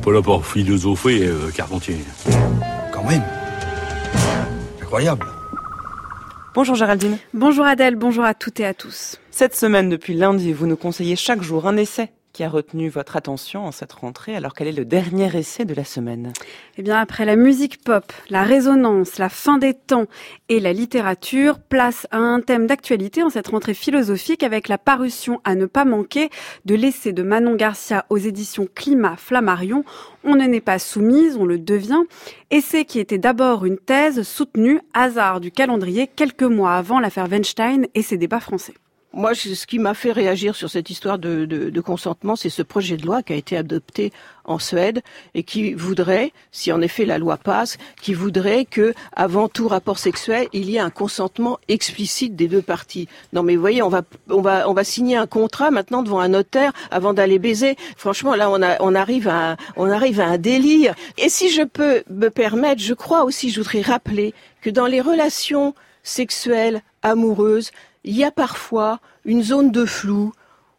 pas là pour philosopher, euh, Carpentier. Quand même. Incroyable. Bonjour Géraldine. Bonjour Adèle, bonjour à toutes et à tous. Cette semaine, depuis lundi, vous nous conseillez chaque jour un essai qui a retenu votre attention en cette rentrée alors quel est le dernier essai de la semaine? Eh bien, après la musique pop, la résonance, la fin des temps et la littérature, place à un thème d'actualité en cette rentrée philosophique avec la parution à ne pas manquer de l'essai de Manon Garcia aux éditions Climat Flammarion. On ne n'est pas soumise, on le devient. Essai qui était d'abord une thèse soutenue, hasard du calendrier, quelques mois avant l'affaire Weinstein et ses débats français. Moi, ce qui m'a fait réagir sur cette histoire de, de, de consentement, c'est ce projet de loi qui a été adopté en Suède et qui voudrait, si en effet la loi passe, qui voudrait que, avant tout rapport sexuel, il y ait un consentement explicite des deux parties. Non, mais vous voyez, on va, on va, on va signer un contrat maintenant devant un notaire avant d'aller baiser. Franchement, là, on, a, on arrive à, on arrive à un délire. Et si je peux me permettre, je crois aussi, je voudrais rappeler que dans les relations sexuelles, amoureuses, il y a parfois une zone de flou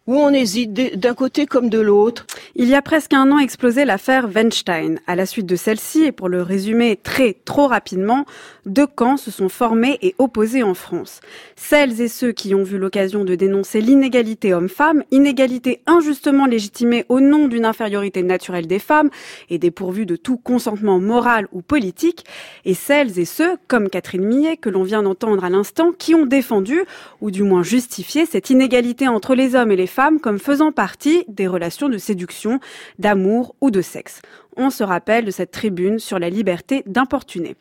où on hésite d'un côté comme de l'autre. Il y a presque un an explosé l'affaire Weinstein. À la suite de celle-ci, et pour le résumer très trop rapidement, deux camps se sont formés et opposés en France. Celles et ceux qui ont vu l'occasion de dénoncer l'inégalité homme-femme, inégalité injustement légitimée au nom d'une infériorité naturelle des femmes et dépourvue de tout consentement moral ou politique, et celles et ceux, comme Catherine Millet, que l'on vient d'entendre à l'instant, qui ont défendu, ou du moins justifié, cette inégalité entre les hommes et les femmes comme faisant partie des relations de séduction, d'amour ou de sexe. On se rappelle de cette tribune sur la liberté d'importuner.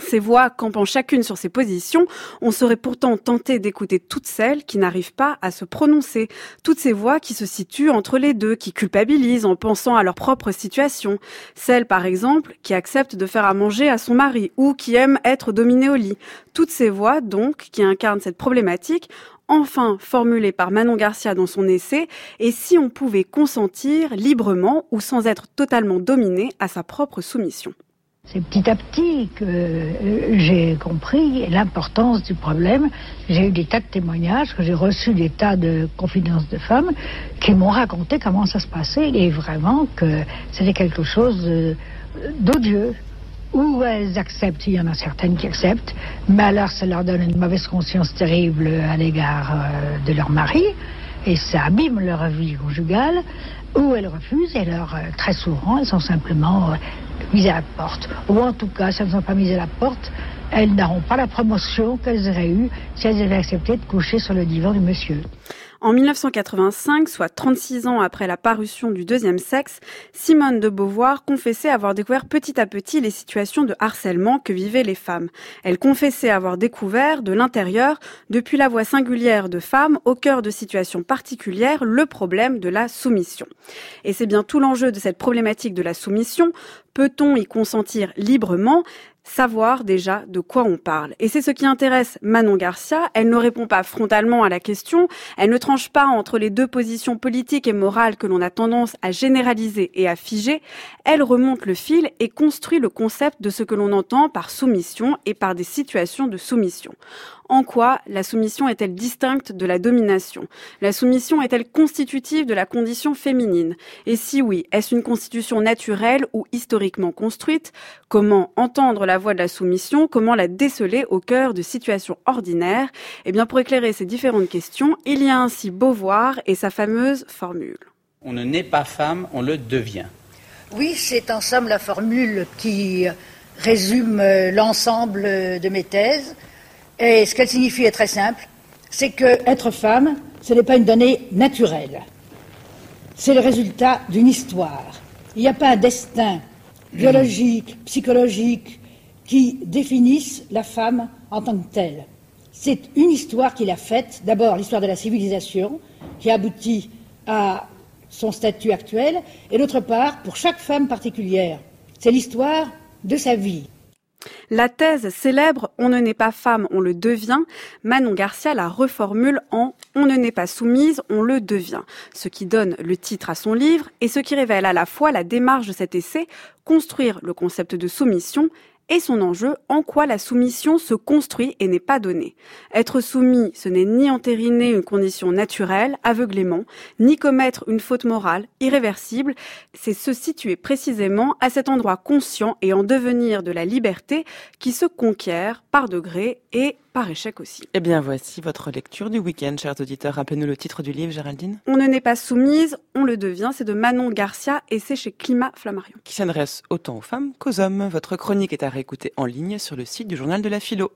Ces voix campant chacune sur ses positions, on serait pourtant tenté d'écouter toutes celles qui n'arrivent pas à se prononcer, toutes ces voix qui se situent entre les deux, qui culpabilisent en pensant à leur propre situation, celles par exemple qui acceptent de faire à manger à son mari ou qui aiment être dominées au lit, toutes ces voix donc qui incarnent cette problématique enfin formulée par Manon Garcia dans son essai, et si on pouvait consentir librement ou sans être totalement dominé à sa propre soumission. C'est petit à petit que euh, j'ai compris l'importance du problème. J'ai eu des tas de témoignages, j'ai reçu des tas de confidences de femmes qui m'ont raconté comment ça se passait et vraiment que c'était quelque chose d'odieux. Ou elles acceptent, il y en a certaines qui acceptent, mais alors ça leur donne une mauvaise conscience terrible à l'égard euh, de leur mari et ça abîme leur vie conjugale, ou elles refusent, et alors euh, très souvent elles sont simplement mises à la porte. Ou en tout cas, si elles ne sont pas mises à la porte, elles n'auront pas la promotion qu'elles auraient eue si elles avaient accepté de coucher sur le divan du monsieur. En 1985, soit 36 ans après la parution du deuxième sexe, Simone de Beauvoir confessait avoir découvert petit à petit les situations de harcèlement que vivaient les femmes. Elle confessait avoir découvert de l'intérieur, depuis la voix singulière de femme au cœur de situations particulières, le problème de la soumission. Et c'est bien tout l'enjeu de cette problématique de la soumission. Peut-on y consentir librement? Savoir déjà de quoi on parle. Et c'est ce qui intéresse Manon Garcia. Elle ne répond pas frontalement à la question, elle ne tranche pas entre les deux positions politiques et morales que l'on a tendance à généraliser et à figer, elle remonte le fil et construit le concept de ce que l'on entend par soumission et par des situations de soumission. En quoi la soumission est-elle distincte de la domination? La soumission est-elle constitutive de la condition féminine? Et si oui, est-ce une constitution naturelle ou historiquement construite? Comment entendre la voix de la soumission? Comment la déceler au cœur de situations ordinaires? Eh bien, pour éclairer ces différentes questions, il y a ainsi Beauvoir et sa fameuse formule. On ne naît pas femme, on le devient. Oui, c'est en somme la formule qui résume l'ensemble de mes thèses. Et ce qu'elle signifie est très simple, c'est que être femme, ce n'est pas une donnée naturelle. C'est le résultat d'une histoire. Il n'y a pas un destin biologique, psychologique, qui définisse la femme en tant que telle. C'est une histoire qu'il a faite, d'abord l'histoire de la civilisation, qui aboutit à son statut actuel, et d'autre part, pour chaque femme particulière, c'est l'histoire de sa vie. La thèse célèbre On ne naît pas femme, on le devient, Manon Garcia la reformule en On ne naît pas soumise, on le devient, ce qui donne le titre à son livre et ce qui révèle à la fois la démarche de cet essai, construire le concept de soumission et son enjeu, en quoi la soumission se construit et n'est pas donnée. Être soumis, ce n'est ni entériner une condition naturelle, aveuglément, ni commettre une faute morale, irréversible, c'est se situer précisément à cet endroit conscient et en devenir de la liberté qui se conquiert par degrés et par échec aussi. Eh bien, voici votre lecture du week-end, chers auditeurs. Rappelez-nous le titre du livre, Géraldine. On ne n'est pas soumise, on le devient. C'est de Manon Garcia et c'est chez Climat Flammarion. Qui s'adresse autant aux femmes qu'aux hommes. Votre chronique est à réécouter en ligne sur le site du Journal de la Philo.